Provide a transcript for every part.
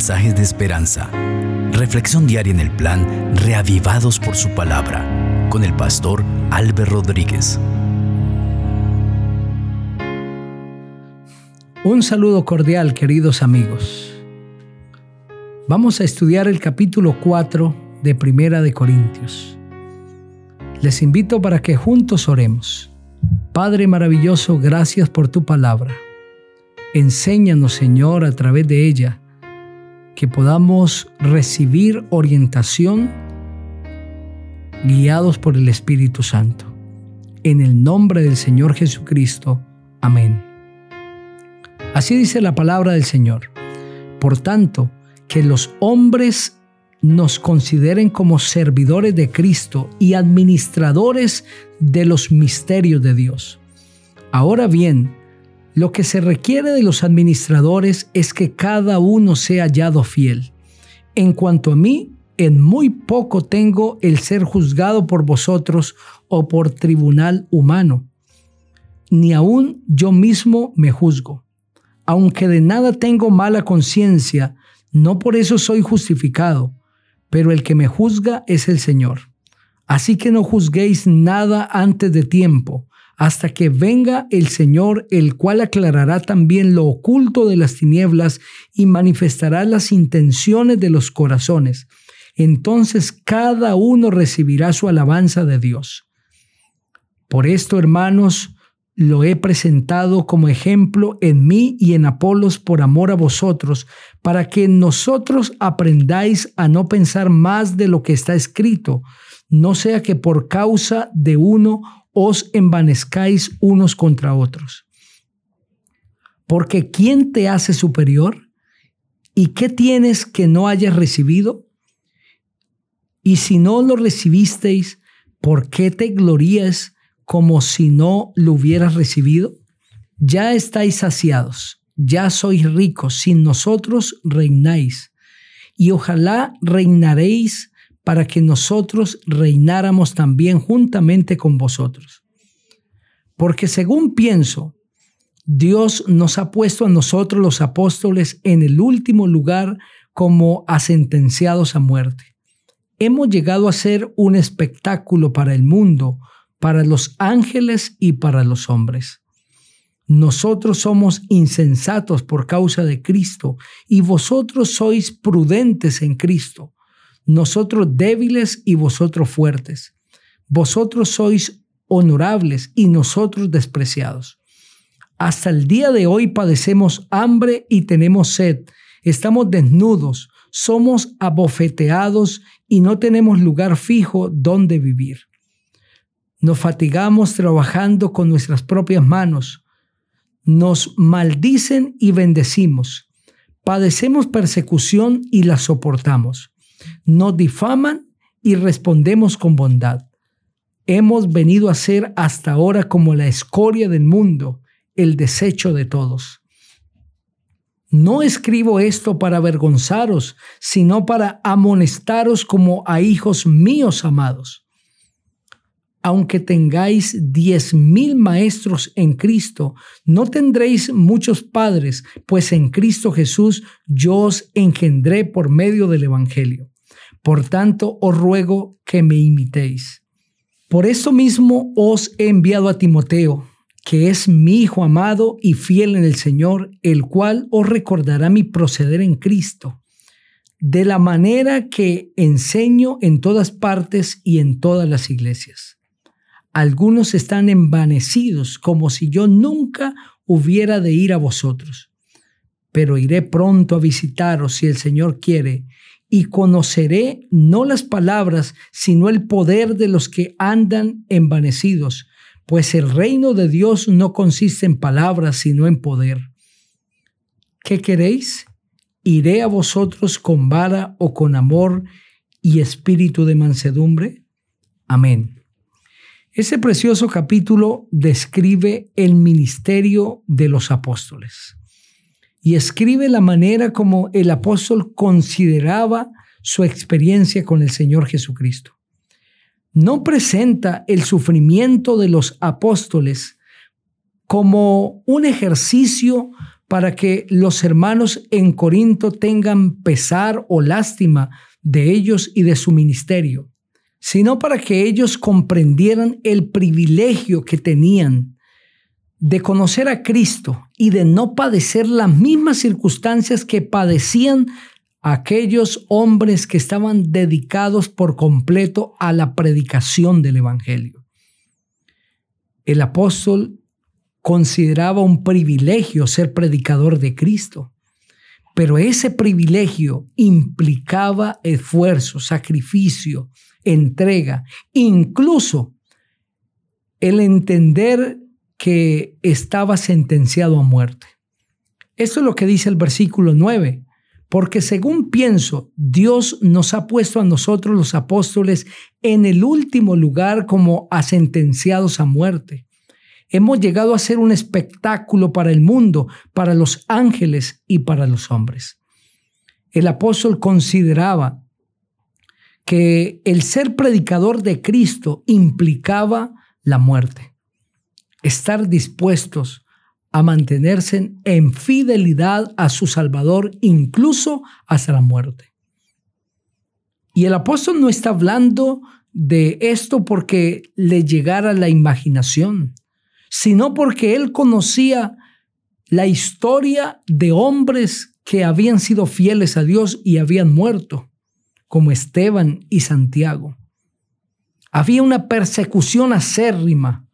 mensajes de esperanza. Reflexión diaria en el plan Reavivados por su palabra con el pastor Álvaro Rodríguez. Un saludo cordial, queridos amigos. Vamos a estudiar el capítulo 4 de Primera de Corintios. Les invito para que juntos oremos. Padre maravilloso, gracias por tu palabra. Enséñanos, Señor, a través de ella, que podamos recibir orientación guiados por el Espíritu Santo. En el nombre del Señor Jesucristo. Amén. Así dice la palabra del Señor. Por tanto, que los hombres nos consideren como servidores de Cristo y administradores de los misterios de Dios. Ahora bien, lo que se requiere de los administradores es que cada uno sea hallado fiel. En cuanto a mí, en muy poco tengo el ser juzgado por vosotros o por tribunal humano. Ni aun yo mismo me juzgo. Aunque de nada tengo mala conciencia, no por eso soy justificado, pero el que me juzga es el Señor. Así que no juzguéis nada antes de tiempo hasta que venga el Señor, el cual aclarará también lo oculto de las tinieblas y manifestará las intenciones de los corazones. Entonces cada uno recibirá su alabanza de Dios. Por esto, hermanos, lo he presentado como ejemplo en mí y en Apolos por amor a vosotros, para que nosotros aprendáis a no pensar más de lo que está escrito, no sea que por causa de uno os envanezcáis unos contra otros. Porque ¿quién te hace superior? ¿Y qué tienes que no hayas recibido? Y si no lo recibisteis, ¿por qué te glorías como si no lo hubieras recibido? Ya estáis saciados, ya sois ricos, sin nosotros reináis. Y ojalá reinaréis para que nosotros reináramos también juntamente con vosotros. Porque según pienso, Dios nos ha puesto a nosotros los apóstoles en el último lugar como a sentenciados a muerte. Hemos llegado a ser un espectáculo para el mundo, para los ángeles y para los hombres. Nosotros somos insensatos por causa de Cristo y vosotros sois prudentes en Cristo nosotros débiles y vosotros fuertes. Vosotros sois honorables y nosotros despreciados. Hasta el día de hoy padecemos hambre y tenemos sed. Estamos desnudos, somos abofeteados y no tenemos lugar fijo donde vivir. Nos fatigamos trabajando con nuestras propias manos. Nos maldicen y bendecimos. Padecemos persecución y la soportamos nos difaman y respondemos con bondad. Hemos venido a ser hasta ahora como la escoria del mundo, el desecho de todos. No escribo esto para avergonzaros, sino para amonestaros como a hijos míos amados. Aunque tengáis diez mil maestros en Cristo, no tendréis muchos padres, pues en Cristo Jesús yo os engendré por medio del Evangelio. Por tanto, os ruego que me imitéis. Por eso mismo os he enviado a Timoteo, que es mi hijo amado y fiel en el Señor, el cual os recordará mi proceder en Cristo, de la manera que enseño en todas partes y en todas las iglesias. Algunos están envanecidos como si yo nunca hubiera de ir a vosotros, pero iré pronto a visitaros si el Señor quiere y conoceré no las palabras, sino el poder de los que andan envanecidos, pues el reino de Dios no consiste en palabras, sino en poder. ¿Qué queréis? ¿Iré a vosotros con vara o con amor y espíritu de mansedumbre? Amén. Ese precioso capítulo describe el ministerio de los apóstoles y escribe la manera como el apóstol consideraba su experiencia con el Señor Jesucristo. No presenta el sufrimiento de los apóstoles como un ejercicio para que los hermanos en Corinto tengan pesar o lástima de ellos y de su ministerio, sino para que ellos comprendieran el privilegio que tenían de conocer a Cristo y de no padecer las mismas circunstancias que padecían aquellos hombres que estaban dedicados por completo a la predicación del Evangelio. El apóstol consideraba un privilegio ser predicador de Cristo, pero ese privilegio implicaba esfuerzo, sacrificio, entrega, incluso el entender que estaba sentenciado a muerte. Esto es lo que dice el versículo 9. Porque según pienso, Dios nos ha puesto a nosotros los apóstoles en el último lugar como a sentenciados a muerte. Hemos llegado a ser un espectáculo para el mundo, para los ángeles y para los hombres. El apóstol consideraba que el ser predicador de Cristo implicaba la muerte. Estar dispuestos a mantenerse en fidelidad a su Salvador, incluso hasta la muerte. Y el apóstol no está hablando de esto porque le llegara la imaginación, sino porque él conocía la historia de hombres que habían sido fieles a Dios y habían muerto, como Esteban y Santiago. Había una persecución acérrima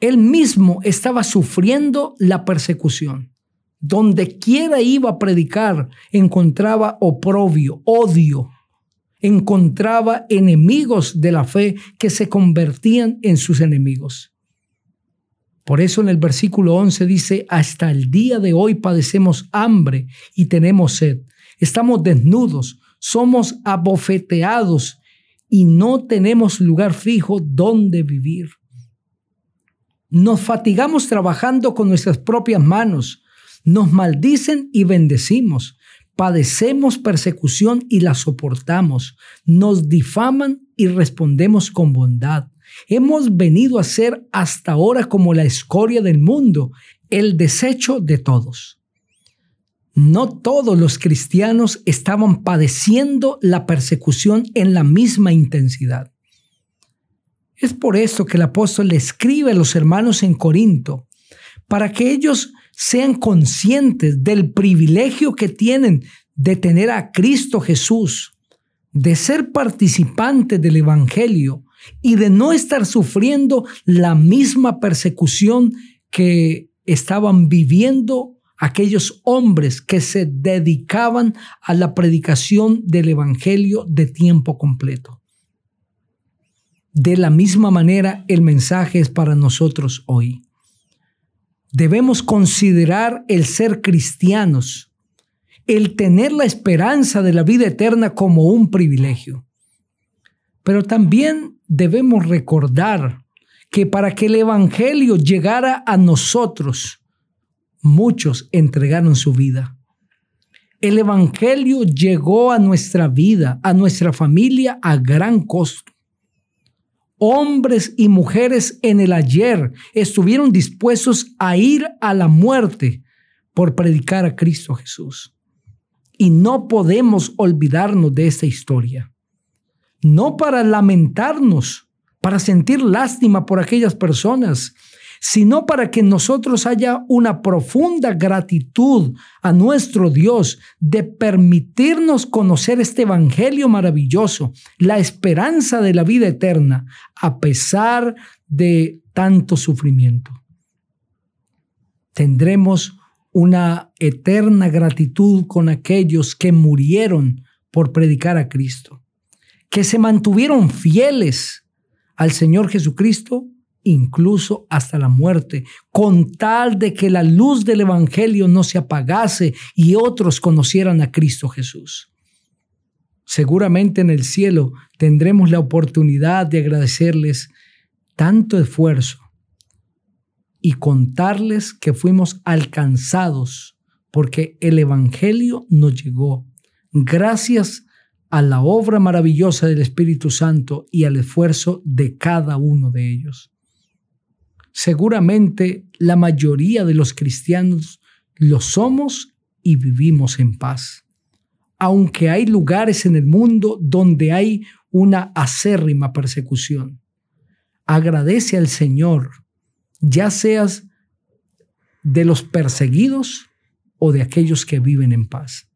él mismo estaba sufriendo la persecución. Donde quiera iba a predicar, encontraba oprobio, odio, encontraba enemigos de la fe que se convertían en sus enemigos. Por eso en el versículo 11 dice, hasta el día de hoy padecemos hambre y tenemos sed. Estamos desnudos, somos abofeteados y no tenemos lugar fijo donde vivir. Nos fatigamos trabajando con nuestras propias manos. Nos maldicen y bendecimos. Padecemos persecución y la soportamos. Nos difaman y respondemos con bondad. Hemos venido a ser hasta ahora como la escoria del mundo, el desecho de todos. No todos los cristianos estaban padeciendo la persecución en la misma intensidad. Es por eso que el apóstol le escribe a los hermanos en Corinto, para que ellos sean conscientes del privilegio que tienen de tener a Cristo Jesús, de ser participantes del Evangelio y de no estar sufriendo la misma persecución que estaban viviendo aquellos hombres que se dedicaban a la predicación del Evangelio de tiempo completo. De la misma manera, el mensaje es para nosotros hoy. Debemos considerar el ser cristianos, el tener la esperanza de la vida eterna como un privilegio. Pero también debemos recordar que para que el Evangelio llegara a nosotros, muchos entregaron su vida. El Evangelio llegó a nuestra vida, a nuestra familia, a gran costo hombres y mujeres en el ayer estuvieron dispuestos a ir a la muerte por predicar a Cristo Jesús. Y no podemos olvidarnos de esta historia. No para lamentarnos, para sentir lástima por aquellas personas, sino para que nosotros haya una profunda gratitud a nuestro Dios de permitirnos conocer este Evangelio maravilloso, la esperanza de la vida eterna, a pesar de tanto sufrimiento. Tendremos una eterna gratitud con aquellos que murieron por predicar a Cristo, que se mantuvieron fieles al Señor Jesucristo incluso hasta la muerte, con tal de que la luz del Evangelio no se apagase y otros conocieran a Cristo Jesús. Seguramente en el cielo tendremos la oportunidad de agradecerles tanto esfuerzo y contarles que fuimos alcanzados porque el Evangelio nos llegó gracias a la obra maravillosa del Espíritu Santo y al esfuerzo de cada uno de ellos seguramente la mayoría de los cristianos lo somos y vivimos en paz. Aunque hay lugares en el mundo donde hay una acérrima persecución, agradece al Señor, ya seas de los perseguidos o de aquellos que viven en paz.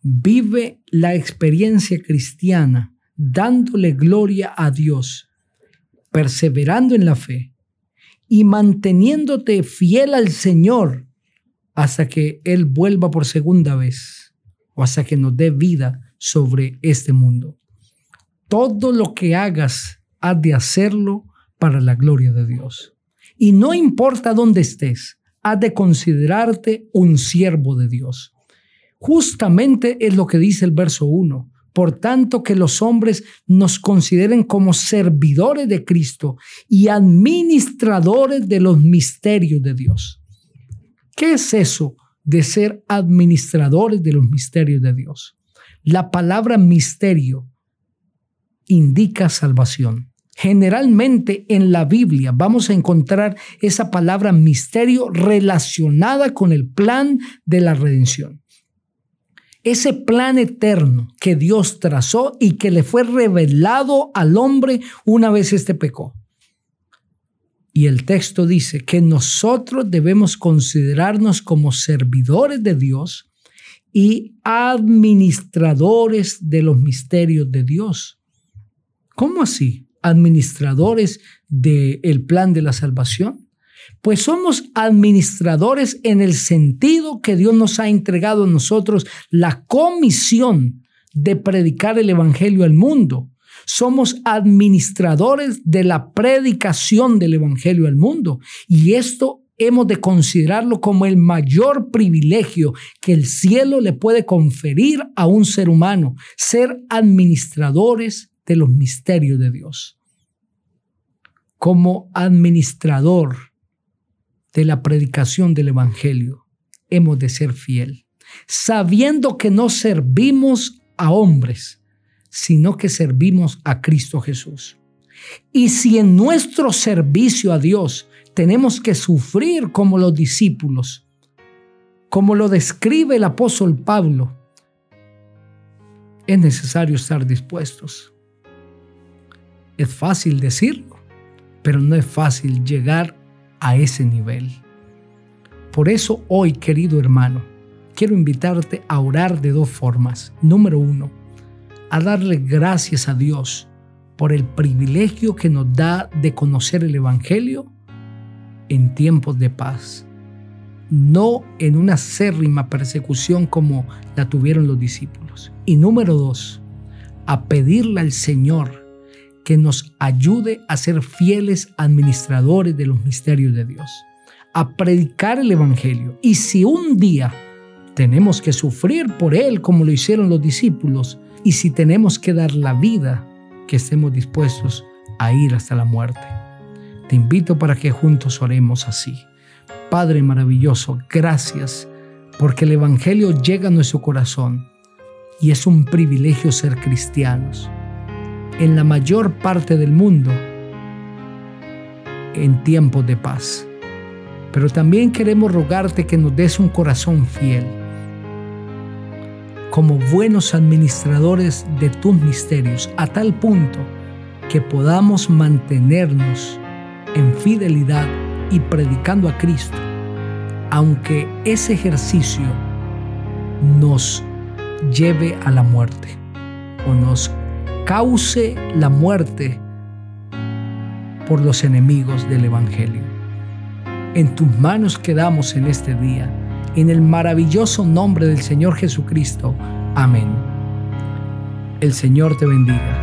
Vive la experiencia cristiana dándole gloria a Dios, perseverando en la fe y manteniéndote fiel al Señor hasta que Él vuelva por segunda vez o hasta que nos dé vida sobre este mundo. Todo lo que hagas, has de hacerlo para la gloria de Dios. Y no importa dónde estés, has de considerarte un siervo de Dios. Justamente es lo que dice el verso 1. Por tanto, que los hombres nos consideren como servidores de Cristo y administradores de los misterios de Dios. ¿Qué es eso de ser administradores de los misterios de Dios? La palabra misterio indica salvación. Generalmente en la Biblia vamos a encontrar esa palabra misterio relacionada con el plan de la redención. Ese plan eterno que Dios trazó y que le fue revelado al hombre una vez este pecó. Y el texto dice que nosotros debemos considerarnos como servidores de Dios y administradores de los misterios de Dios. ¿Cómo así? ¿Administradores del plan de la salvación? Pues somos administradores en el sentido que Dios nos ha entregado a nosotros la comisión de predicar el Evangelio al mundo. Somos administradores de la predicación del Evangelio al mundo. Y esto hemos de considerarlo como el mayor privilegio que el cielo le puede conferir a un ser humano, ser administradores de los misterios de Dios. Como administrador de la predicación del Evangelio, hemos de ser fiel, sabiendo que no servimos a hombres, sino que servimos a Cristo Jesús. Y si en nuestro servicio a Dios tenemos que sufrir como los discípulos, como lo describe el apóstol Pablo, es necesario estar dispuestos. Es fácil decirlo, pero no es fácil llegar a ese nivel. Por eso hoy, querido hermano, quiero invitarte a orar de dos formas. Número uno, a darle gracias a Dios por el privilegio que nos da de conocer el Evangelio en tiempos de paz, no en una acérrima persecución como la tuvieron los discípulos. Y número dos, a pedirle al Señor que nos ayude a ser fieles administradores de los misterios de Dios, a predicar el Evangelio. Y si un día tenemos que sufrir por Él como lo hicieron los discípulos, y si tenemos que dar la vida, que estemos dispuestos a ir hasta la muerte. Te invito para que juntos oremos así. Padre maravilloso, gracias porque el Evangelio llega a nuestro corazón y es un privilegio ser cristianos en la mayor parte del mundo en tiempos de paz. Pero también queremos rogarte que nos des un corazón fiel, como buenos administradores de tus misterios, a tal punto que podamos mantenernos en fidelidad y predicando a Cristo, aunque ese ejercicio nos lleve a la muerte o nos cause la muerte por los enemigos del Evangelio. En tus manos quedamos en este día, en el maravilloso nombre del Señor Jesucristo. Amén. El Señor te bendiga.